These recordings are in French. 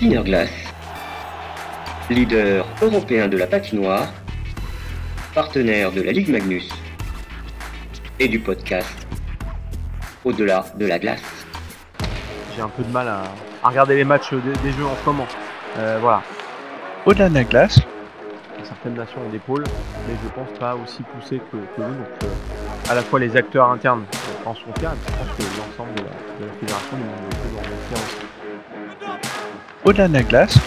Glass, leader européen de la patinoire, partenaire de la Ligue Magnus et du podcast Au-delà de la glace. J'ai un peu de mal à, regarder les matchs des, jeux en ce moment. Euh, voilà. Au-delà de la glace, certaines nations ont des pôles, mais je pense pas aussi poussé que, nous. Donc, euh, à la fois les acteurs internes en sont fiers, et je pense que l'ensemble de, la, fédération du monde de en aussi. Au-delà de la glace.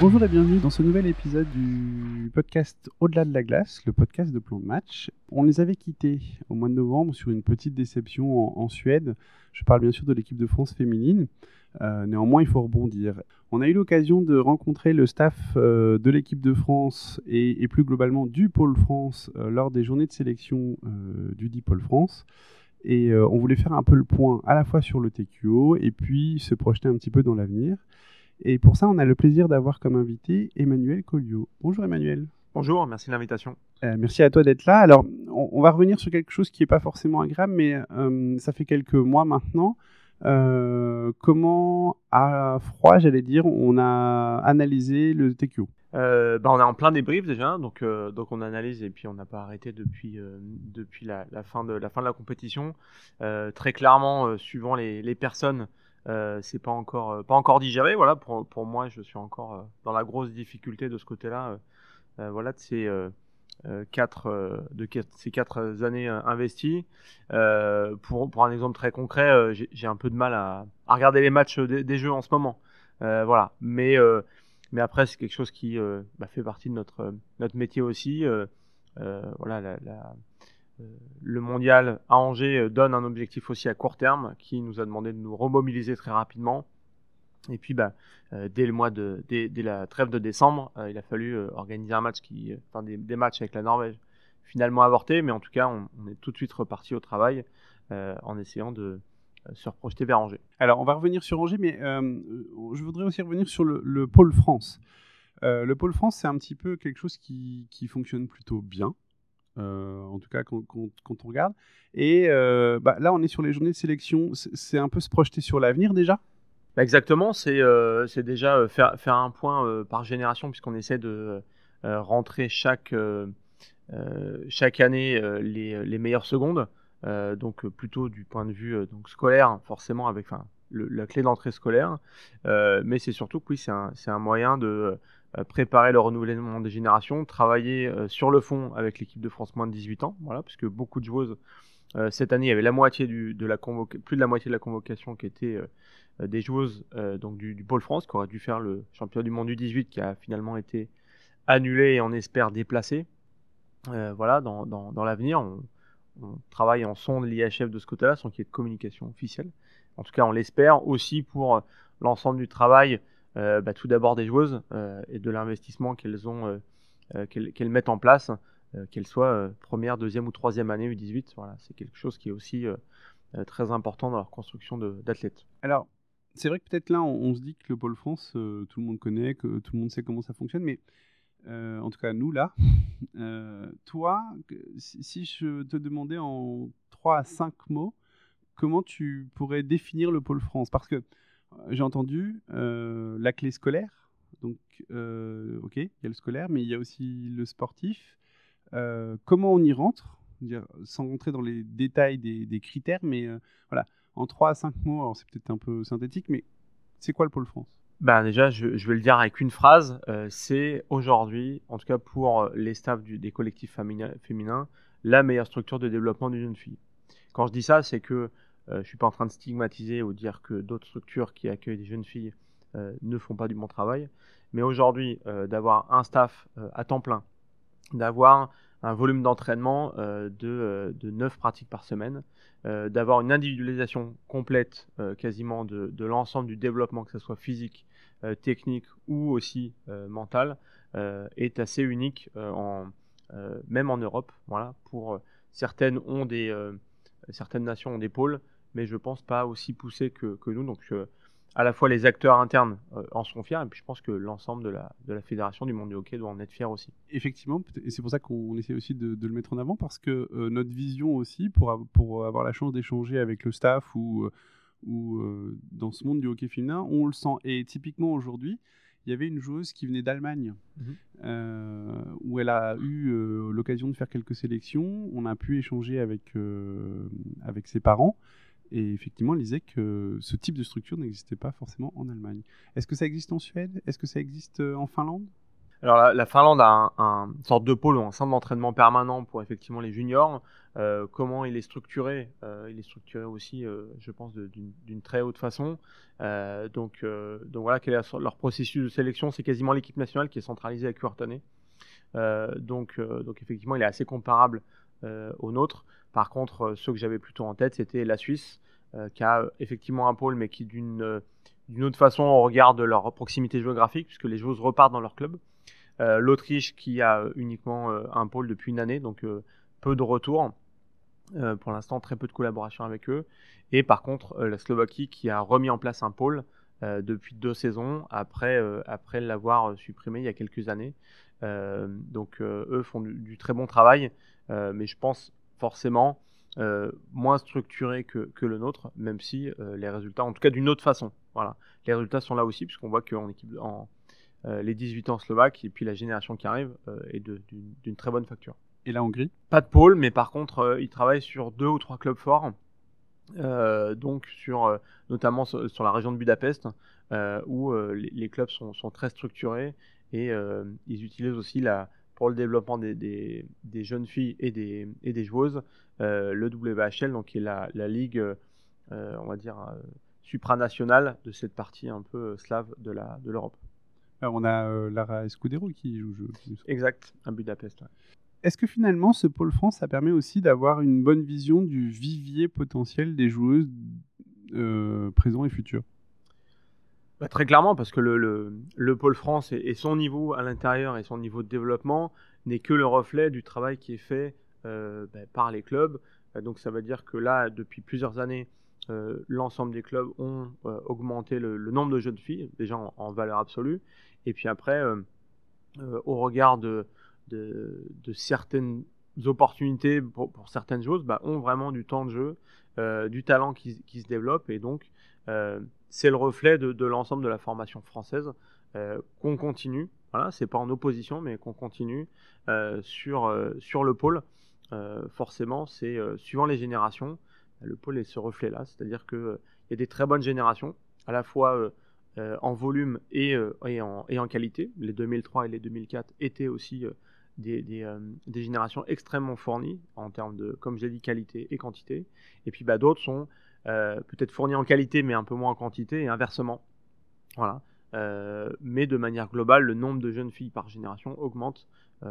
Bonjour et bienvenue dans ce nouvel épisode du podcast Au-delà de la glace, le podcast de plan de match. On les avait quittés au mois de novembre sur une petite déception en Suède. Je parle bien sûr de l'équipe de France féminine. Euh, néanmoins, il faut rebondir. On a eu l'occasion de rencontrer le staff euh, de l'équipe de France et, plus globalement du Pôle France euh, lors des journées de sélection du dit Pôle France. Et on voulait faire un peu le point à la fois sur le TQO et puis se projeter un petit peu dans l'avenir. Et pour ça, on a le plaisir d'avoir comme invité Emmanuel Collio. Bonjour Emmanuel. Bonjour, merci de l'invitation. merci à toi d'être là. Alors, on, va revenir sur quelque chose qui n'est pas forcément agréable, mais ça fait quelques mois maintenant euh, comment, à froid, j'allais dire, on a analysé le TQO euh, bah on est en plein débrief déjà, donc, euh, donc on analyse et puis on n'a pas arrêté depuis, depuis la, fin de, la compétition. très clairement, suivant les, personnes, c'est pas encore, pas encore digéré. Voilà, pour, moi, je suis encore dans la grosse difficulté de ce côté-là. voilà, euh, euh, de ces quatre années euh, investies. pour, un exemple très concret, j'ai un peu de mal à, regarder les matchs des, jeux en ce moment. voilà. Mais, mais après, c'est quelque chose qui bah, fait partie de notre, notre métier aussi. voilà, la, la, le mondial à Angers donne un objectif aussi à court terme qui nous a demandé de nous remobiliser très rapidement. Et puis, bah, euh, dès le mois de, dès, la trêve de décembre, euh, il a fallu euh, organiser un match qui, des, matchs avec la Norvège, finalement avorté, mais en tout cas, on, est tout de suite reparti au travail en essayant de se reprojeter vers Angers. Alors, on va revenir sur Angers, mais je voudrais aussi revenir sur le, pôle France. le pôle France, c'est un petit peu quelque chose qui, qui fonctionne plutôt bien. en tout cas quand, quand, on regarde. Et bah, là, on est sur les journées de sélection. C'est un peu se projeter sur l'avenir déjà? Bah, exactement, c'est euh, déjà euh, faire, faire un point euh, par génération, puisqu'on essaie de rentrer chaque, chaque année les, les, meilleures secondes. Donc plutôt du point de vue donc scolaire, forcément avec la clé d'entrée scolaire. mais c'est surtout que oui, c'est un, un, moyen de préparer le renouvellement des générations, travailler sur le fond avec l'équipe de France moins de 18 ans, voilà, puisque beaucoup de joueuses cette année, il y avait la moitié du, de la plus de la moitié de la convocation qui était euh, des joueuses euh, donc du, Pôle France qui auraient dû faire le championnat du monde du 18 qui a finalement été annulé et on espère déplacé. Euh, voilà, dans, dans, l'avenir, on, travaille en son de l'IHF de ce côté-là, sans qu'il y ait de communication officielle. En tout cas, on l'espère aussi pour l'ensemble du travail, bah, tout d'abord des joueuses et de l'investissement qu'elles ont, qu'elles mettent en place, qu'elles soient première, deuxième ou troisième année U18. Voilà, c'est quelque chose qui est aussi très important dans leur construction d'athlètes. Alors, c'est vrai que peut-être là, on, se dit que le Pôle France, euh, tout le monde connaît, que tout le monde sait comment ça fonctionne, mais euh, en tout cas, nous, là, euh, toi, si, je te demandais en 3 à 5 mots, comment tu pourrais définir le Pôle France? Parce que j'ai entendu la clé scolaire, donc, ok, il y a le scolaire, mais il y a aussi le sportif. comment on y rentre? Sans rentrer dans les détails des, des critères, mais voilà, en 3 à 5 mots, c'est peut-être un peu synthétique, mais c'est quoi le pôle France? Ben déjà, je, vais le dire avec une phrase, euh, c'est aujourd'hui, en tout cas pour les staffs des collectifs féminins, la meilleure structure de développement d'une jeune fille. Quand je dis ça, c'est que euh, je suis pas en train de stigmatiser ou dire que d'autres structures qui accueillent des jeunes filles euh, ne font pas du bon travail, mais aujourd'hui, d'avoir un staff à temps plein, d'avoir un volume d'entraînement de, de 9 pratiques par semaine, euh, d'avoir une individualisation complète euh, quasiment de, l'ensemble du développement, que ce soit physique, euh, technique ou aussi mental, est assez unique, même en Europe. Voilà, pour certaines ont des, certaines nations ont des pôles, mais je pense pas aussi poussés que, que nous. Donc à la fois les acteurs internes euh, en sont fiers, et puis je pense que l'ensemble de la, de la fédération du monde du hockey doit en être fier aussi. Effectivement, et c'est pour ça qu'on essaie aussi de, le mettre en avant, parce que euh, notre vision aussi, pour, pour avoir la chance d'échanger avec le staff ou, ou dans ce monde du hockey féminin, on le sent. Et typiquement aujourd'hui, il y avait une joueuse qui venait d'Allemagne, mhm. où elle a eu l'occasion de faire quelques sélections. On a pu échanger avec, avec ses parents. Et effectivement, elle disait que ce type de structure n'existait pas forcément en Allemagne. Est-ce que ça existe en Suède? Est-ce que ça existe en Finlande? Alors la, Finlande a un, sorte de pôle ou un centre d'entraînement permanent pour effectivement les juniors. Euh, comment il est structuré? Euh, Il est structuré aussi, euh, je pense, d'une très haute façon. donc, voilà, quel est leur processus de sélection? C'est quasiment l'équipe nationale qui est centralisée à Cuartone. donc, donc effectivement, il est assez comparable au nôtre. Par contre, ceux que j'avais plutôt en tête, c'était la Suisse, qui a effectivement un pôle, mais qui d'une autre façon, on regarde leur proximité géographique, puisque les joueuses repartent dans leur club. Euh, L'Autriche qui a uniquement euh, un pôle depuis une année, donc euh, peu de retours. pour l'instant, très peu de collaboration avec eux. Et par contre, la Slovaquie qui a remis en place un pôle depuis deux saisons après, après l'avoir supprimé il y a quelques années. donc eux font du, très bon travail, mais je pense forcément moins structuré que, que, le nôtre, même si les résultats, en tout cas d'une autre façon. Voilà, les résultats sont là aussi, puisqu'on voit qu'en équipe, en, euh, les 18 ans slovaques et puis la génération qui arrive euh, est d'une très bonne facture. Et la Hongrie? Pas de pôle, mais par contre, euh, ils travaillent sur deux ou trois clubs forts. donc sur notamment sur, la région de Budapest où les, clubs sont, très structurés et ils utilisent aussi la, pour le développement des, jeunes filles et des, et des joueuses le WHL donc qui est la, ligue on va dire supranationale de cette partie un peu slave de l'Europe. Ah, on a euh, Lara Escudero qui joue. Exact, à Budapest. Est-ce que finalement, ce pôle France, ça permet aussi d'avoir une bonne vision du vivier potentiel des joueuses euh, présents et futurs bah, Très clairement, parce que le, pôle France et, son niveau à l'intérieur et son niveau de développement n'est que le reflet du travail qui est fait euh, bah, par les clubs. donc ça veut dire que là, depuis plusieurs années, euh, l'ensemble des clubs ont euh, augmenté le, nombre de jeunes filles, déjà en, valeur absolue. Et puis après, euh, au regard de, certaines opportunités pour, certaines choses, bah, ont vraiment du temps de jeu, du talent qui, se développe. Et donc, c'est le reflet de, l'ensemble de la formation française qu'on continue. Voilà, c'est pas en opposition, mais qu'on continue sur, sur le pôle. forcément, c'est suivant les générations le pôle est ce reflet-là, c'est-à-dire qu'il euh, y a des très bonnes générations, à la fois euh, euh, en volume et, et, en, qualité. Les 2003 et les 2004 étaient aussi des, des, générations extrêmement fournies en termes de, comme j'ai dit, qualité et quantité. Et puis bah, d'autres sont peut-être fournies en qualité mais un peu moins en quantité et inversement. Voilà. mais de manière globale, le nombre de jeunes filles par génération augmente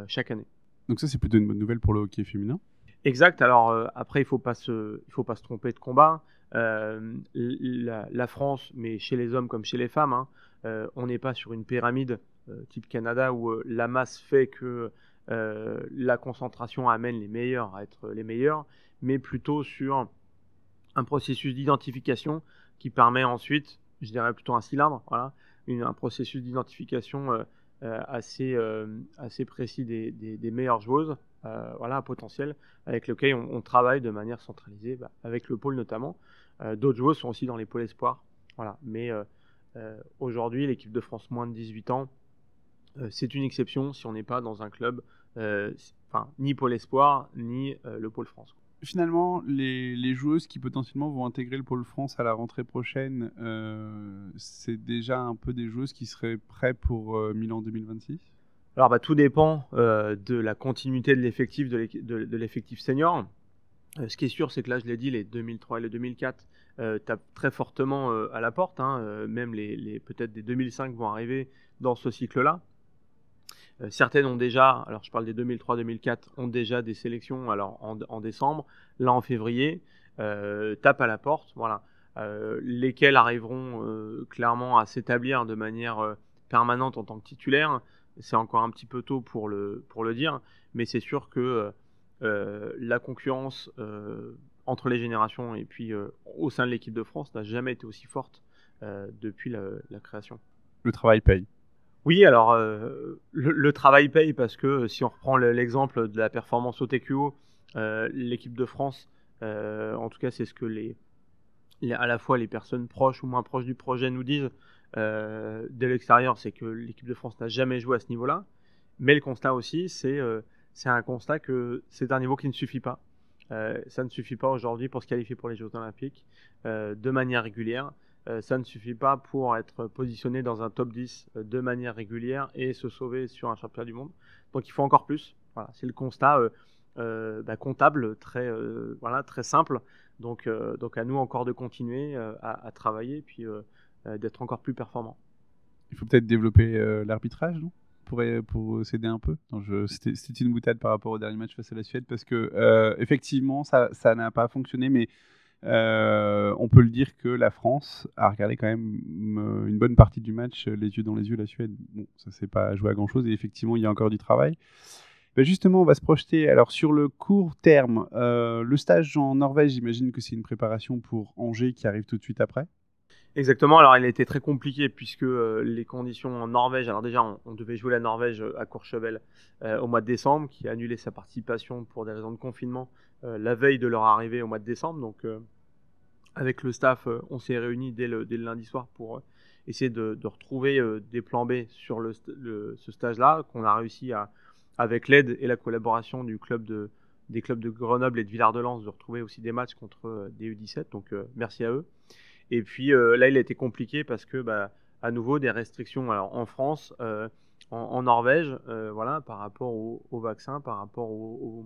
chaque année. Donc ça, c'est plutôt une bonne nouvelle pour le hockey féminin Exact. Alors euh, après, il faut pas se, il faut pas se tromper de combat. Euh, la, France, mais chez les hommes comme chez les femmes, hein, euh, on n'est pas sur une pyramide type Canada où la masse fait que la concentration amène les meilleurs à être les meilleurs, mais plutôt sur un processus d'identification qui permet ensuite, je dirais plutôt un cylindre, voilà, un processus d'identification assez, assez précis des, meilleures joueuses euh, voilà, un potentiel avec lequel on, travaille de manière centralisée, bah, avec le pôle notamment. Euh, d'autres joueurs sont aussi dans les pôles espoirs. Voilà. Mais euh, aujourd'hui, l'équipe de France moins de 18 ans, c'est une exception si on n'est pas dans un club, enfin, ni pôle espoir, ni le pôle France finalement, les, joueuses qui potentiellement vont intégrer le pôle France à la rentrée prochaine, c'est déjà un peu des joueuses qui seraient prêtes pour Milan 2026 alors, bah, tout dépend euh, de la continuité de l'effectif de l'effectif senior. Euh, ce qui est sûr, c'est que là, je l'ai dit, les 2003 et les 2004 euh, tapent très fortement à la porte. Hein, même les, peut-être des 2005 vont arriver dans ce cycle-là. Certaines ont déjà, alors je parle des 2003-2004, ont déjà des sélections alors en, décembre. Là, en février, tapent à la porte. Voilà. lesquelles arriveront clairement à s'établir de manière permanente en tant que titulaire c'est encore un petit peu tôt pour le, pour le dire, mais c'est sûr que euh, euh, la concurrence euh, entre les générations et puis au sein de l'équipe de France n'a jamais été aussi forte depuis la, création. Le travail paye. Oui, alors le, travail paye parce que si on reprend l'exemple de la performance au TQO, l'équipe de France, en tout cas c'est ce que les, à la fois les personnes proches ou moins proches du projet nous disent euh, dès l'extérieur, c'est que l'équipe de France n'a jamais joué à ce niveau-là. Mais le constat aussi, c'est euh, un constat que c'est un niveau qui ne suffit pas. Euh, ça ne suffit pas aujourd'hui pour se qualifier pour les Jeux Olympiques euh, de manière régulière. Euh, ça ne suffit pas pour être positionné dans un top 10 euh, de manière régulière et se sauver sur un championnat du monde. Donc il faut encore plus. Voilà, c'est le constat bah, comptable très, voilà, très simple. Donc, donc à nous encore de continuer à, travailler et puis d'être encore plus performant. Il faut peut-être développer l'arbitrage, non? Pour, pour s'aider un peu? C'était une boutade par rapport au dernier match face à la Suède parce que euh, effectivement ça n'a pas fonctionné, mais euh, on peut le dire que la France a regardé quand même euh, une bonne partie du match les yeux dans les yeux la Suède. Bon, ça s'est pas joué à grand chose et effectivement il y a encore du travail. Ben justement, on va se projeter. Alors sur le court terme, le stage en Norvège, j'imagine que c'est une préparation pour Angers qui arrive tout de suite après. Exactement, alors il a été très compliqué puisque euh, les conditions en Norvège, alors déjà on, devait jouer la Norvège euh, à Courchevel euh, au mois de décembre, qui a annulé sa participation pour des raisons de confinement la veille de leur arrivée au mois de décembre. Donc avec le staff, on s'est réunis dès le, lundi soir pour essayer de, retrouver des plans B sur ce stage-là, qu'on a réussi à, avec l'aide et la collaboration du club de, des clubs de Grenoble et de Villard-de-Lans, de retrouver aussi des matchs contre des U17. Donc merci à eux. Et puis euh, là, il a été compliqué parce que, bah, à nouveau, des restrictions alors, en France, euh, en, Norvège, euh, voilà, par rapport au, vaccin, par rapport au,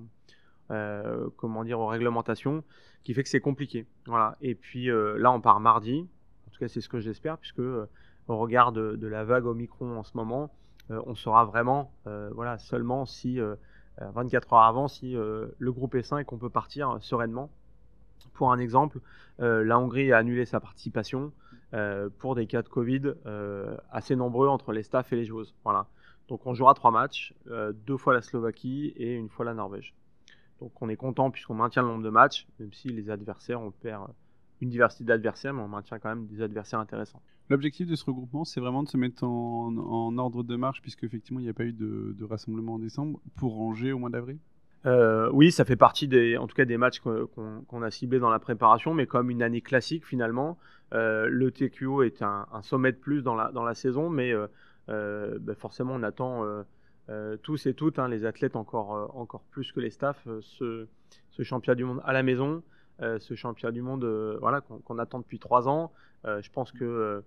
comment dire, aux réglementations, qui fait que c'est compliqué. Voilà. Et puis là, on part mardi. En tout cas, c'est ce que j'espère, puisque au regard de, la vague Omicron en ce moment, on saura vraiment, voilà, seulement si 24 heures avant, si le groupe est sain et qu'on peut partir sereinement pour un exemple, euh, la Hongrie a annulé sa participation euh, pour des cas de Covid euh, assez nombreux entre les staffs et les joueuses. Voilà. Donc on jouera trois matchs, deux fois la Slovaquie et une fois la Norvège. Donc on est content puisqu'on maintient le nombre de matchs, même si les adversaires, on perd une diversité d'adversaires, mais on maintient quand même des adversaires intéressants. L'objectif de ce regroupement, c'est vraiment de se mettre en, ordre de marche, puisque effectivement il n'y a pas eu de, de, rassemblement en décembre, pour ranger au mois d'avril? Euh, oui, ça fait partie des, en tout cas des matchs qu'on a ciblés dans la préparation, mais comme une année classique finalement, euh, le TQO est un, sommet de plus dans la, dans la saison, mais euh, ben forcément on attend tous et toutes, hein, les athlètes encore, encore plus que les staffs, ce, ce, championnat du monde à la maison, ce championnat du monde voilà, qu'on attend depuis trois ans. je pense que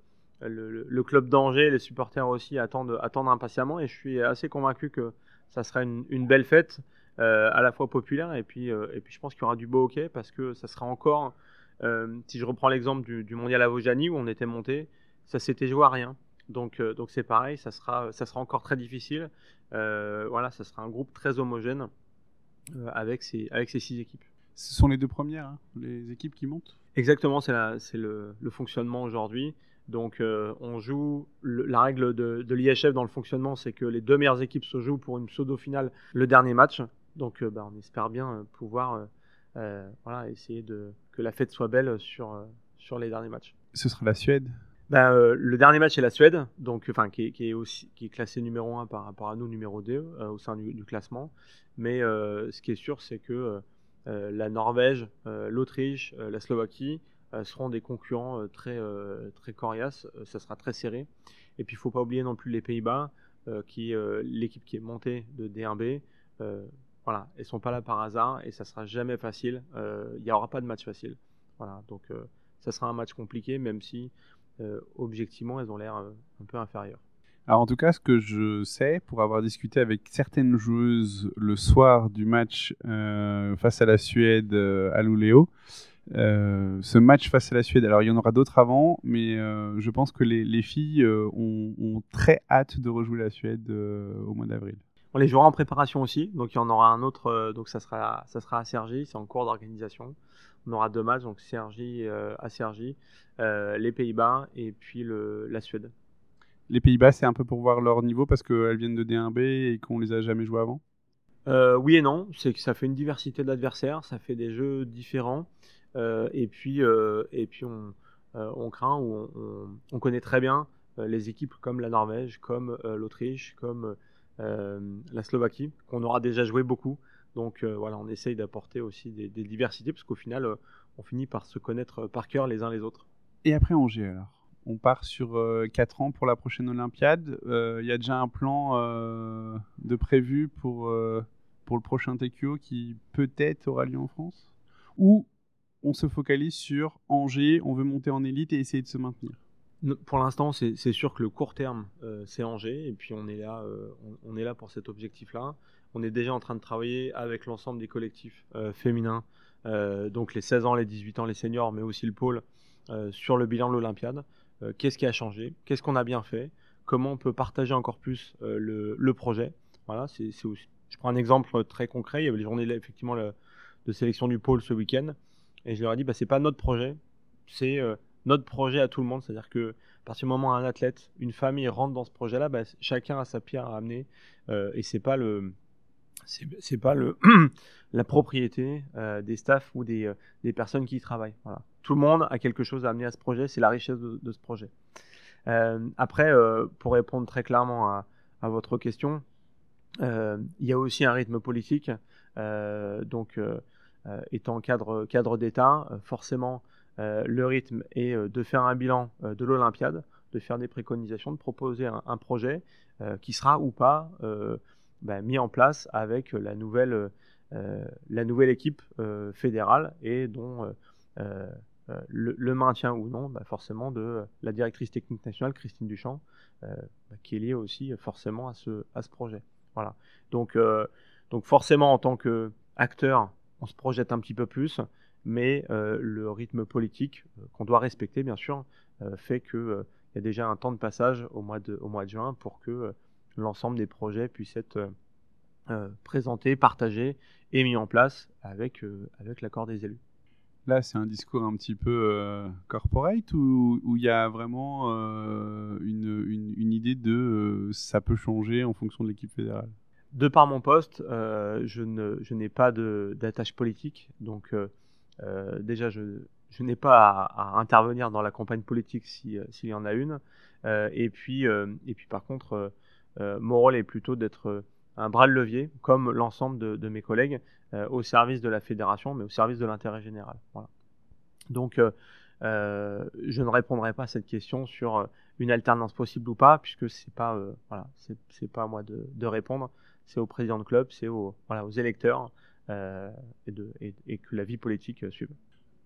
le, club d'Angers, les supporters aussi attendent, impatiemment, et je suis assez convaincu que ça sera une, belle fête. Euh, à la fois populaire et puis, euh, et puis je pense qu'il y aura du beau hockey parce que ça sera encore, euh, si je reprends l'exemple du, mondial à Vojani où on était monté, ça s'était joué à rien. Donc donc c'est pareil, ça sera, ça sera encore très difficile. voilà, ça sera un groupe très homogène avec, ces, avec ces six équipes. Ce sont les deux premières, hein, les équipes qui montent? Exactement, c'est le, le, fonctionnement aujourd'hui. Donc on joue, la règle de, de l'IHF dans le fonctionnement, c'est que les deux meilleures équipes se jouent pour une pseudo-finale le dernier match. Donc euh, bah, on espère bien euh, pouvoir euh, voilà, essayer de, que la fête soit belle sur, sur les derniers matchs. Ce sera la Suède? Bah, le dernier match est la Suède, donc qui, est aussi classé numéro 1 par rapport à nous numéro 2 au sein du, classement. Mais ce qui est sûr, c'est que la Norvège, l'Autriche, la Slovaquie seront des concurrents très très coriaces. ça sera très serré. Et puis il faut pas oublier non plus les Pays-Bas, qui l'équipe qui est montée de D1B. Voilà, elles sont pas là par hasard et ça sera jamais facile. Euh, il n'y aura pas de match facile. Voilà, donc euh, ça sera un match compliqué, même si euh, objectivement elles ont l'air un peu inférieures. Alors en tout cas, ce que je sais, pour avoir discuté avec certaines joueuses le soir du match face à la Suède à Luleå, ce match face à la Suède, alors il y en aura d'autres avant, mais je pense que les, les filles ont, très hâte de rejouer la Suède au mois d'avril. On les jouera en préparation aussi, donc il y en aura un autre, euh, donc ça sera, ça sera à Sergi, c'est en cours d'organisation. On aura deux matchs, donc Sergi euh, à Sergi, euh, les Pays-Bas et puis le, la Suède. Les Pays-Bas, c'est un peu pour voir leur niveau parce qu'elles viennent de D1B et qu'on les a jamais jouées avant? Oui et non, c'est que ça fait une diversité d'adversaires, ça fait des jeux différents, et puis, et puis on, on craint ou on, on, connaît très bien les équipes comme la Norvège, comme l'Autriche, comme la Slovaquie, qu'on aura déjà joué beaucoup. Donc euh, voilà, on essaye d'apporter aussi des, diversités, parce qu'au final, euh, on finit par se connaître par cœur les uns les autres. Et après Angers alors? On part sur 4 ans pour la prochaine Olympiade. Il y a déjà un plan de prévu pour, pour le prochain TQO qui peut-être aura lieu en France? Ou on se focalise sur Angers, on veut monter en élite et essayer de se maintenir? Pour l'instant, c'est sûr que le court terme, euh, c'est Angers, et puis on est là, euh, on, est là pour cet objectif-là. On est déjà en train de travailler avec l'ensemble des collectifs euh, féminins, donc les 16 ans, les 18 ans, les seniors, mais aussi le pôle, sur le bilan de l'Olympiade. Qu'est-ce qui a changé? Qu'est-ce qu'on a bien fait? Comment on peut partager encore plus le, projet? Voilà, c'est Je prends un exemple très concret. Il y avait les journées effectivement de sélection du pôle ce week-end, et je leur ai dit, bah, c'est pas notre projet, c'est notre projet à tout le monde. C'est-à-dire que à partir du moment où un athlète, une famille rentre dans ce projet-là, bah, chacun a sa pierre à amener euh, et c'est pas le c'est pas le la propriété euh, des staffs ou des, euh, des, personnes qui y travaillent. Tout le monde a quelque chose à amener à ce projet, c'est la richesse de, ce projet. après, pour répondre très clairement à, à votre question, il y a aussi un rythme politique. donc, étant cadre, cadre d'État, forcément, le rythme est euh, de faire un bilan euh, de l'Olympiade, de faire des préconisations, de proposer un, projet qui sera ou pas bah, mis en place avec la nouvelle, la nouvelle équipe fédérale et dont le, maintien ou non, bah, forcément, de la directrice technique nationale, Christine Duchamp, bah, qui est liée aussi forcément à ce, à ce projet. Voilà. Donc, donc forcément, en tant qu'acteur, on se projette un petit peu plus mais euh, le rythme politique euh, qu'on doit respecter, bien sûr, euh, fait qu'il y a déjà un temps de passage au mois de, au mois de juin pour que l'ensemble des projets puissent être présentés, partagés et mis en place avec, avec l'accord des élus. Là, c'est un discours un petit peu corporate ou il y a vraiment une, une, une, idée de ça peut changer en fonction de l'équipe fédérale? De par mon poste, je n'ai pas d'attache politique, donc euh, déjà, je, n'ai pas à, intervenir dans la campagne politique euh, s'il y en a une. Euh, et, puis, et puis, par contre, mon rôle est plutôt d'être un bras de levier, comme l'ensemble de, mes collègues, au service de la fédération, mais au service de l'intérêt général. Donc, je ne répondrai pas à cette question sur une alternance possible ou pas, puisque c'est pas, voilà, pas à moi de, répondre. C'est au président de club, c'est aux, électeurs et, de, et, que la vie politique euh, suive.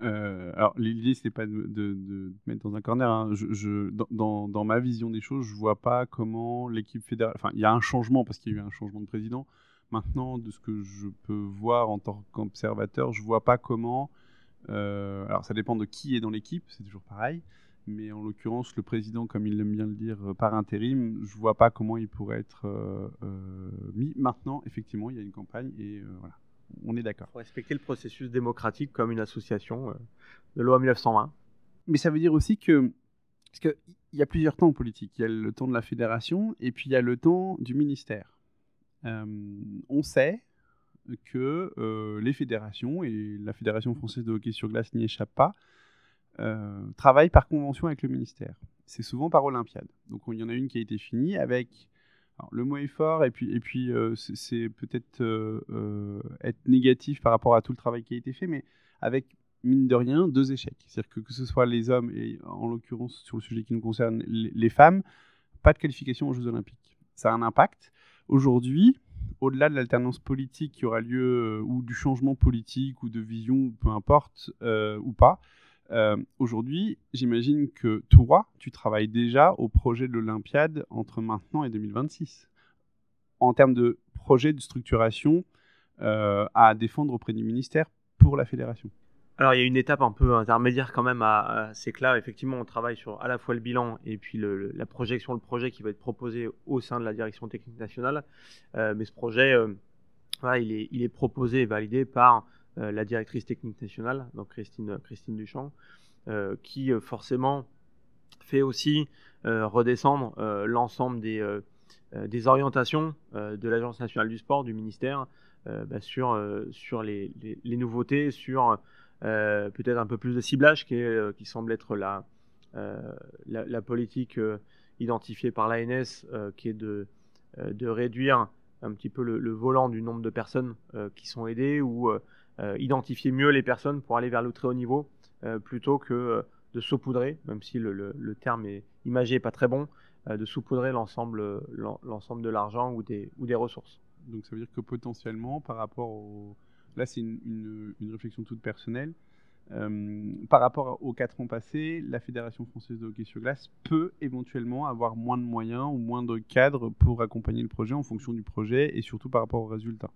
Euh, alors l'idée c'est pas de, de, mettre dans un corner. Hein. Dans, ma vision des choses, je vois pas comment l'équipe fédérale. Enfin, il y a un changement parce qu'il y a eu un changement de président. Maintenant, de ce que je peux voir en tant qu'observateur, je vois pas comment. alors ça dépend de qui est dans l'équipe, c'est toujours pareil. Mais en l'occurrence, le président, comme il aime bien le dire, par intérim, je vois pas comment il pourrait être mis. Maintenant, effectivement, il y a une campagne et voilà on est d'accord. Il faut respecter le processus démocratique comme une association euh, de loi 1920. Mais ça veut dire aussi que. Parce qu'il y a plusieurs temps en politique. Il y a le temps de la fédération et puis il y a le temps du ministère. Euh, on sait que euh, les fédérations, et la Fédération française de hockey sur glace n'y échappe pas, travaillent par convention avec le ministère. C'est souvent par Olympiade. Donc il y en a une qui a été finie avec le mot est fort et puis, et puis euh, c'est peut-être euh, euh, être négatif par rapport à tout le travail qui a été fait, mais avec mine de rien deux échecs. C'est-à-dire que que ce soit les hommes et en l'occurrence sur le sujet qui nous concerne les, femmes, pas de qualification aux Jeux Olympiques. Ça a un impact. Aujourd'hui, au-delà de l'alternance politique qui aura lieu ou du changement politique ou de vision, peu importe ou pas, euh, aujourd'hui, j'imagine que toi, tu travailles déjà au projet de l'Olympiade entre maintenant et 2026. En termes de projet de structuration euh, à défendre auprès du ministère pour la fédération. Alors il y a une étape un peu intermédiaire quand même c'est que là effectivement on travaille sur à la fois le bilan et puis la projection, le projet qui va être proposé au sein de la direction technique nationale. Euh, mais ce projet, il est, proposé et validé par la directrice technique nationale, donc Christine, Christine Duchamp, euh, qui euh, forcément fait aussi redescendre l'ensemble des, orientations de l'Agence nationale du sport, du ministère, bah, sur, sur les, nouveautés, sur peut-être un peu plus de ciblage qui, semble être la, la, la, politique identifiée par l'ANS, qui est de, de réduire un petit peu le, le, volant du nombre de personnes qui sont aidées ou identifier mieux les personnes pour aller vers le très haut niveau plutôt que de saupoudrer, même si le, terme est, imagé n'est pas très bon, de saupoudrer l'ensemble, l'ensemble de l'argent ou des, ou des ressources. Donc ça veut dire que potentiellement, par rapport au... Là, c'est une, une, réflexion toute personnelle. Euh, par rapport aux 4 ans passés, la Fédération française de hockey sur glace peut éventuellement avoir moins de moyens ou moins de cadres pour accompagner le projet en fonction du projet et surtout par rapport aux résultats.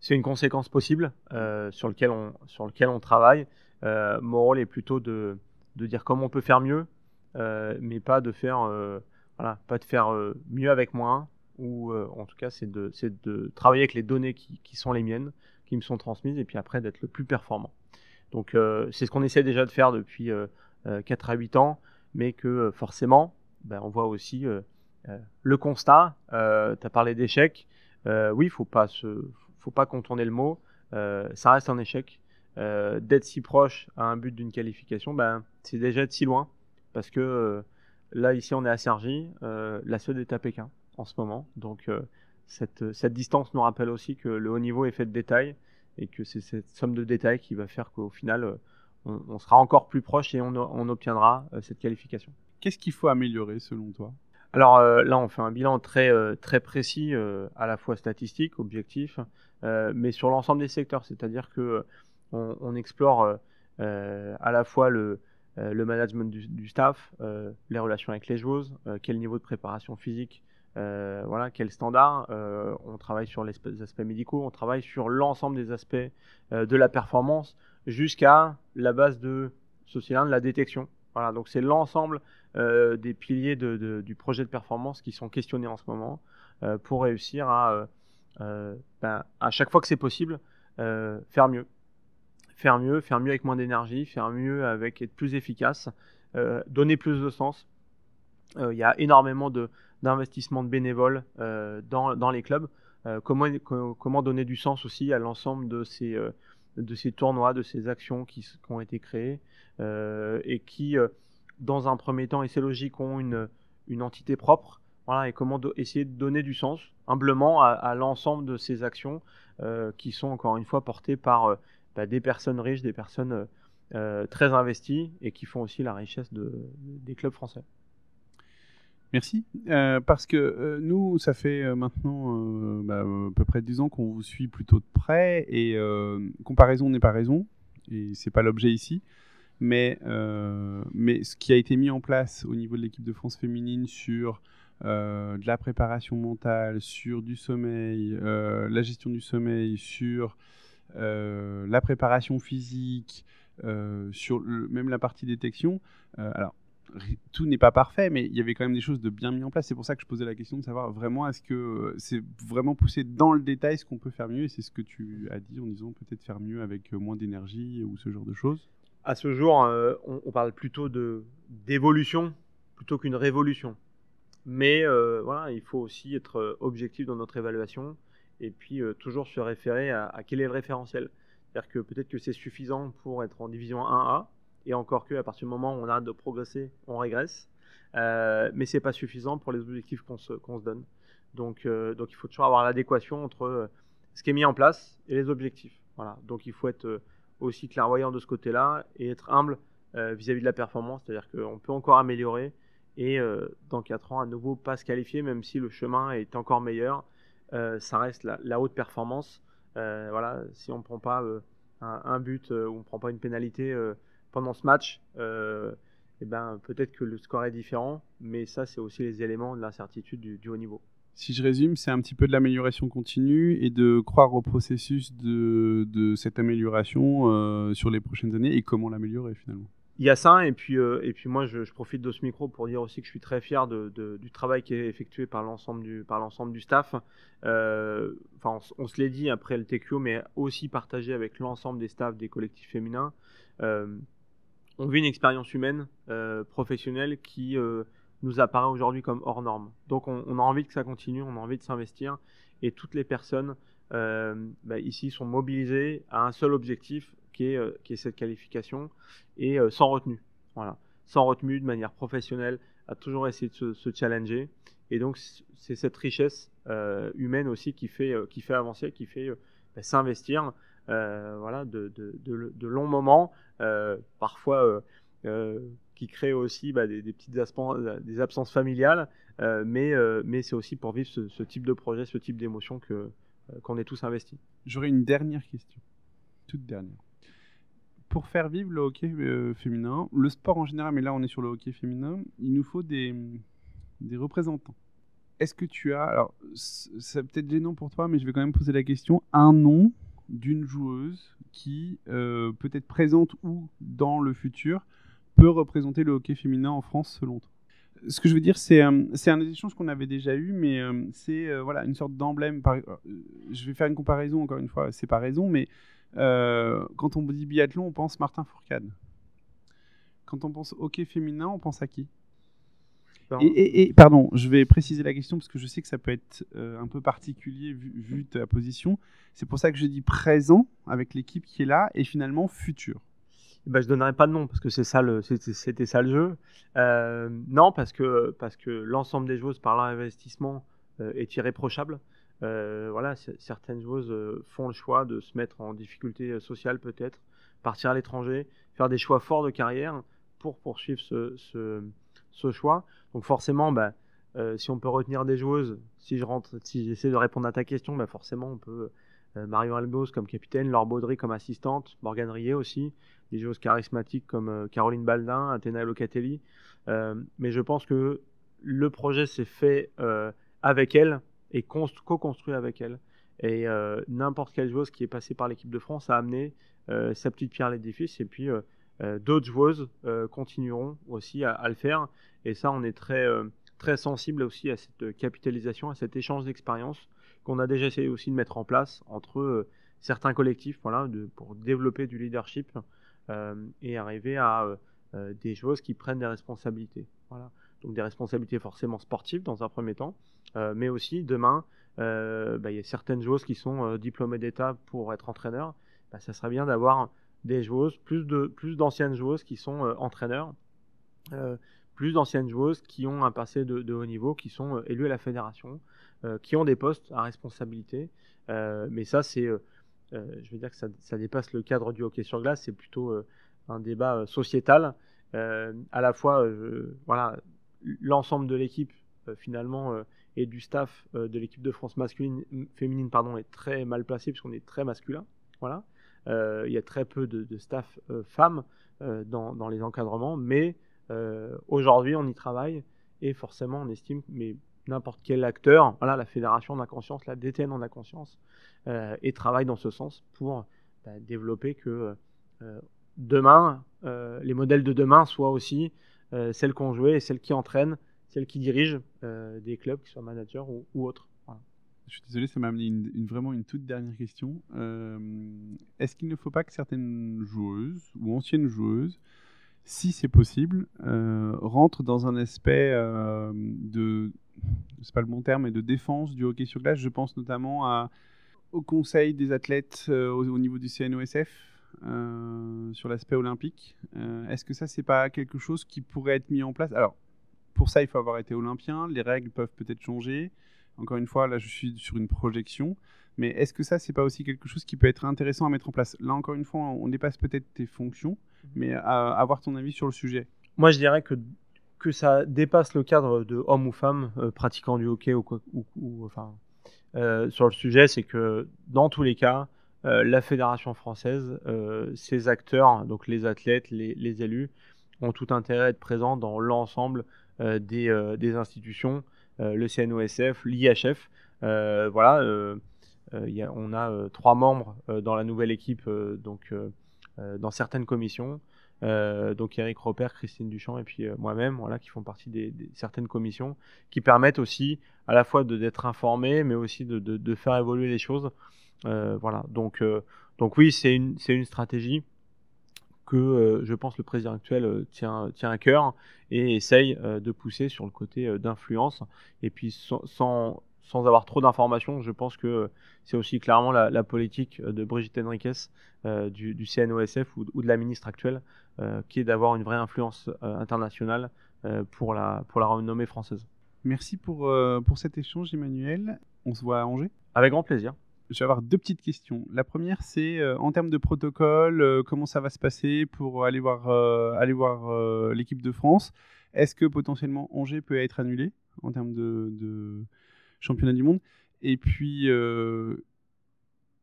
C'est une conséquence possible euh, sur, lequel on, sur lequel on travaille. Euh, mon rôle est plutôt de, de, dire comment on peut faire mieux, mais pas de faire, voilà, pas de faire mieux avec moins, ou en tout cas c'est de, de, travailler avec les données qui, qui sont les miennes, qui me sont transmises, et puis après d'être le plus performant. Donc euh, c'est ce qu'on essaie déjà de faire depuis 4 euh, euh, à 8 ans, mais que forcément, ben, on voit aussi le constat. tu as parlé d'échec. oui, il faut pas faut pas contourner le mot. ça reste un échec. D'être si proche à un but d'une qualification, ben, c'est déjà être si loin. Parce que là, ici, on est à Sergi. la seule est à Pékin en ce moment. Donc, cette, cette, distance nous rappelle aussi que le haut niveau est fait de détails et que c'est cette somme de détails qui va faire qu'au final, euh, on, sera encore plus proche et on, obtiendra euh, cette qualification. Qu'est-ce qu'il faut améliorer selon toi? Alors euh, là, on fait un bilan très, très précis, à la fois statistique, objectif, mais sur l'ensemble des secteurs. C'est-à-dire que on, explore à la fois le, le management du, staff, les relations avec les joueuses, quel niveau de préparation physique euh, voilà, quel standard. Euh, on travaille sur les aspects médicaux, on travaille sur l'ensemble des aspects euh, de la performance jusqu'à la base de ceci de la détection. Voilà, donc c'est l'ensemble des piliers du projet de performance qui sont questionnés en ce moment pour réussir à, ben, à chaque fois que c'est possible, faire mieux. Faire mieux, faire mieux avec moins d'énergie, faire mieux avec être plus efficace, donner plus de sens. Il y a énormément de, d'investissement de bénévoles euh, dans, les clubs. Euh, comment, donner du sens aussi à l'ensemble de ces, euh, de ces tournois, de ces actions qui, ont été créées et qui, dans un premier temps, et c'est logique, ont une, entité propre. Voilà, et comment essayer de donner du sens humblement à, l'ensemble de ces actions qui sont encore une fois portées par bah, des personnes riches, des personnes très investies et qui font aussi la richesse de, des clubs français. Merci. Euh, parce que euh, nous, ça fait euh, maintenant bah, à peu près 10 ans qu'on vous suit plutôt de près et comparaison n'est pas raison et c'est pas l'objet ici. Mais, ce qui a été mis en place au niveau de l'équipe de France féminine sur de la préparation mentale, sur du sommeil, la gestion du sommeil, sur la préparation physique, sur même la partie détection. alors, tout n'est pas parfait, mais il y avait quand même des choses de bien mis en place. C'est pour ça que je posais la question de savoir vraiment est-ce que euh, c'est vraiment poussé dans le détail ce qu'on peut faire mieux, et c'est ce que tu as dit en disant peut-être faire mieux avec euh, moins d'énergie ou ce genre de choses. À ce jour, euh, on, parle plutôt de d'évolution plutôt qu'une révolution. Mais voilà, il faut aussi être objectif dans notre évaluation et puis toujours se référer à, à quel est le référentiel. C'est-à-dire que peut-être que c'est suffisant pour être en division 1A, et encore que à partir du moment où on arrête de progresser, on régresse. Euh, mais c'est pas suffisant pour les objectifs qu'on se, donne. Donc, euh, donc il faut toujours avoir l'adéquation entre euh, ce qui est mis en place et les objectifs. Voilà. Donc il faut être euh, aussi clairvoyant de ce côté-là et être humble vis-à-vis de la performance, c'est-à-dire qu'on peut encore améliorer et dans 4 ans à nouveau pas se qualifier, même si le chemin est encore meilleur. ça reste la, la haute performance. voilà, si on ne prend pas un, un, but ou on ne prend pas une pénalité pendant ce match, euh, eh ben, peut-être que le score est différent, mais ça, c'est aussi les éléments de l'incertitude du, haut niveau. Si je résume, c'est un petit peu de l'amélioration continue et de croire au processus de, de cette amélioration euh, sur les prochaines années et comment l'améliorer finalement. Il y a ça, et puis, euh, et puis moi je, profite de ce micro pour dire aussi que je suis très fier de, du travail qui est effectué par l'ensemble du, par l'ensemble du staff. Euh, enfin, on, se l'est dit après le TQO, mais aussi partagé avec l'ensemble des staffs des collectifs féminins on vit une expérience humaine, euh, professionnelle, qui euh, nous apparaît aujourd'hui comme hors norme. Donc on, a envie que ça continue, on a envie de s'investir, et toutes les personnes euh, bah, ici sont mobilisées à un seul objectif, qui est, cette qualification, et sans retenue. Voilà. Sans retenue, de manière professionnelle, à toujours essayer de se, challenger. Et donc c'est cette richesse humaine aussi qui fait, qui fait avancer, qui fait bah, s'investir voilà, de, de, longs moments, parfois qui créent aussi bah, des, des absences familiales, mais, mais c'est aussi pour vivre ce, type de projet, ce type d'émotion que qu'on est tous investis. J'aurais une dernière question, toute dernière pour faire vivre le hockey euh, féminin, le sport en général, mais là on est sur le hockey féminin, il nous faut des, des représentants. Est-ce que tu as, alors c'est peut-être gênant pour toi, mais je vais quand même poser la question, un nom d'une joueuse qui euh, peut être présente ou dans le futur peut représenter le hockey féminin en France selon toi? Ce que je veux dire, c'est euh, un échange qu'on avait déjà eu, mais c'est voilà une sorte d'emblème. je vais faire une comparaison encore une fois, c'est pas raison, mais euh, quand on dit biathlon, on pense Martin Fourcade. Quand on pense hockey féminin, on pense à qui? Et, pardon, je vais préciser la question parce que je sais que ça peut être euh, un peu particulier vu, ta position. C'est pour ça que je dis présent avec l'équipe qui est là et finalement futur. Je ben, je donnerai pas de nom parce que c'est ça le, c'était ça le jeu. Euh, non, parce que parce que l'ensemble des joueuses par leur investissement est irréprochable. Euh, voilà, certaines joueuses euh, font le choix de se mettre en difficulté euh, sociale peut-être, partir à l'étranger, faire des choix forts de carrière pour poursuivre ce, ce, choix. Donc forcément, bah, si on peut retenir des joueuses, si je rentre, si j'essaie de répondre à ta question, bah forcément on peut Marion Albos comme capitaine, Laure Baudry comme assistante, Morgane Rier aussi, des joueuses charismatiques comme Caroline Baldin, Athéna Locatelli. mais je pense que le projet s'est fait avec elle et co-construit avec elle. Et euh, n'importe quelle joueuse qui est passée par l'équipe de France a amené euh, sa petite pierre à l'édifice. Et puis euh, d'autres joueuses continueront aussi à, le faire. Et ça, on est très, très sensible aussi à cette capitalisation, à cet échange d'expérience qu'on a déjà essayé aussi de mettre en place entre certains collectifs voilà, pour développer du leadership et arriver à des joueuses qui prennent des responsabilités. Voilà. Donc des responsabilités forcément sportives dans un premier temps, euh, mais aussi demain, euh, bah, il y a certaines joueuses qui sont euh, diplômées d'État pour être entraîneurs. Bah, ça serait bien d'avoir des joueuses, plus de plus d'anciennes joueuses qui sont entraîneurs, plus d'anciennes joueuses qui ont un passé de, haut niveau, qui sont élues à la fédération, qui ont des postes à responsabilité. mais ça, c'est, je veux dire que ça, dépasse le cadre du hockey sur glace. C'est plutôt un débat sociétal. à la fois, voilà, l'ensemble de l'équipe finalement et du staff euh, de l'équipe de France masculine, féminine pardon, est très mal placé puisqu'on est très masculin. Voilà. Euh, il y a très peu de, staff euh, femmes dans, dans, les encadrements, mais aujourd'hui on y travaille et forcément on estime, mais n'importe quel acteur, voilà, la fédération en a conscience, la DTN en a conscience et travaille dans ce sens pour bah, développer que demain, les modèles de demain soient aussi celles qu'on jouait et celles qui entraînent celle qui dirige euh, des clubs, qui soient managers ou autres. Je suis désolé, ça m'a amené une, vraiment une toute dernière question. Euh, est-ce qu'il ne faut pas que certaines joueuses ou anciennes joueuses, si c'est possible, euh, rentrent dans un aspect de, c'est pas le bon terme, mais de défense du hockey sur glace? Je pense notamment au conseil des athlètes au, au, niveau du CNOSF, sur l'aspect olympique. Est-ce que ça, c'est pas quelque chose qui pourrait être mis en place? Alors, pour ça, il faut avoir été olympien. Les règles peuvent peut-être changer. Encore une fois, là, je suis sur une projection. Mais est-ce que ça, c'est pas aussi quelque chose qui peut être intéressant à mettre en place? Là, encore une fois, on dépasse peut-être tes fonctions, mhm. mais à, avoir ton avis sur le sujet. Moi, je dirais que, que ça dépasse le cadre de homme ou femme euh, pratiquant du hockey ou, ou, enfin, euh, sur le sujet, c'est que dans tous les cas, euh, la fédération française, ses acteurs, donc les athlètes, les, les élus, ont tout intérêt à être présents dans l'ensemble euh, euh, des, institutions, euh, le CNOSF, l'IHF. voilà, y a, on a trois membres dans la nouvelle équipe, donc dans certaines commissions. donc Eric Robert, Christine Duchamp et puis moi-même, voilà, qui font partie des, certaines commissions, qui permettent aussi à la fois d'être informés, mais aussi de, de, faire évoluer les choses. voilà, donc, donc oui, c'est une, une stratégie que euh, je pense le président actuel euh, tient, tient à cœur et essaye euh, de pousser sur le côté d'influence. Et puis sans, sans, avoir trop d'informations, je pense que c'est aussi clairement la, politique de Brigitte Henriquez du, du, CNOSF ou, ou, de la ministre actuelle, qui est d'avoir une vraie influence internationale pour, la, pour la renommée française. Merci pour, pour cet échange, Emmanuel. On se voit à Angers? Avec grand plaisir. Je vais avoir deux petites questions. La première, c'est euh, en termes de protocole, euh, comment ça va se passer pour aller voir, euh, l'équipe de France? Est-ce que potentiellement Angers peut être annulé en termes de, championnat du monde? Et puis,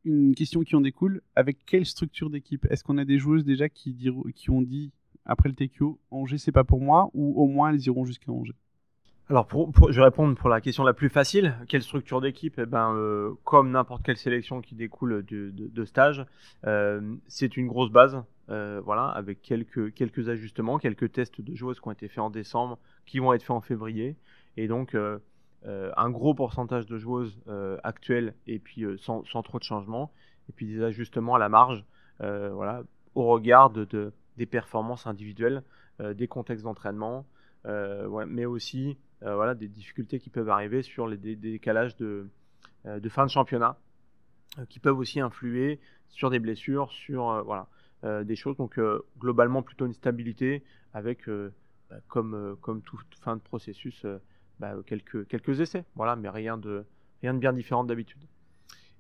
une question qui en découle, avec quelle structure d'équipe? Est-ce qu'on a des joueuses déjà qui, qui ont dit, après le TQO, Angers c'est pas pour moi, ou au moins elles iront jusqu'à Angers? Alors, pour, je vais répondre pour la question la plus facile. Quelle structure d'équipe? Eh ben, euh, Comme n'importe quelle sélection qui découle de, de, stage, euh, c'est une grosse base, euh, voilà, avec quelques, quelques ajustements, quelques tests de joueuses qui ont été faits en décembre, qui vont être faits en février. Et donc, un gros pourcentage de joueuses actuelles et puis sans, sans, trop de changements. Et puis des ajustements à la marge, voilà, au regard de, des performances individuelles, des contextes d'entraînement, mais aussi euh, voilà, des difficultés qui peuvent arriver sur les décalages de, euh, de fin de championnat, euh, qui peuvent aussi influer sur des blessures, sur des choses. Donc globalement plutôt une stabilité avec, bah, comme, comme toute fin de processus, bah, quelques, essais. Voilà, mais rien de, bien différent d'habitude.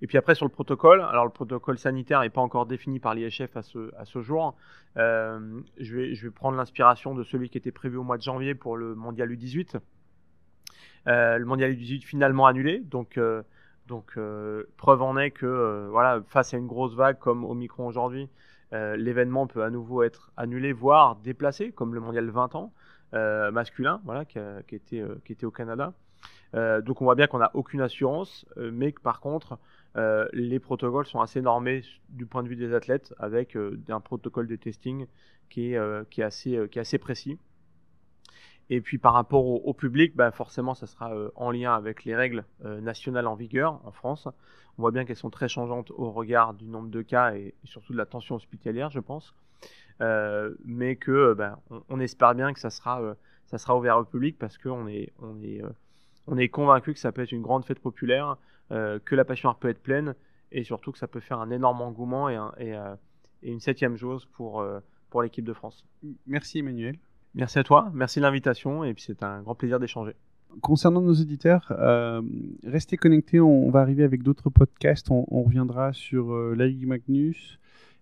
Et puis après sur le protocole, alors le protocole sanitaire n'est pas encore défini par l'IHF à ce, à ce jour. je, vais, je vais prendre l'inspiration de celui qui était prévu au mois de janvier pour le mondial U18. Euh, le mondial U18 finalement annulé, donc euh, euh, preuve en est que voilà face à une grosse vague comme Omicron aujourd'hui, l'événement peut à nouveau être annulé, voire déplacé, comme le mondial 20 ans masculin, voilà qui, était qui était au Canada. donc on voit bien qu'on n'a aucune assurance, mais que par contre les protocoles sont assez normés du point de vue des athlètes, avec un protocole de testing qui est, qui est, assez, qui est assez précis. Et puis par rapport au, public, bah forcément, ça sera euh, en lien avec les règles euh, nationales en vigueur en France. On voit bien qu'elles sont très changeantes au regard du nombre de cas et, surtout de la tension hospitalière, je pense. Euh, mais que bah, on, espère bien que ça sera, ça sera ouvert au public parce qu'on est, on est, on est convaincu que ça peut être une grande fête populaire, que la passion peut être pleine et surtout que ça peut faire un énorme engouement et, et, et une septième chose pour, pour l'équipe de France. Merci Emmanuel. Merci à toi, merci de l'invitation et puis c'est un grand plaisir d'échanger. Concernant nos éditeurs, euh, restez connectés, on, va arriver avec d'autres podcasts, on, reviendra sur euh, la Ligue Magnus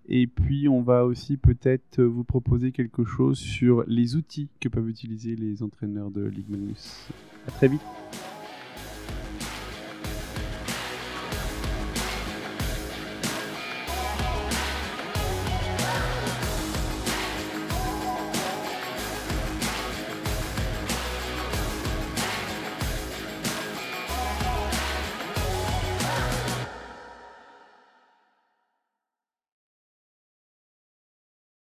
et puis on va aussi peut-être vous proposer quelque chose sur les outils que peuvent utiliser les entraîneurs de Ligue Magnus. À très vite.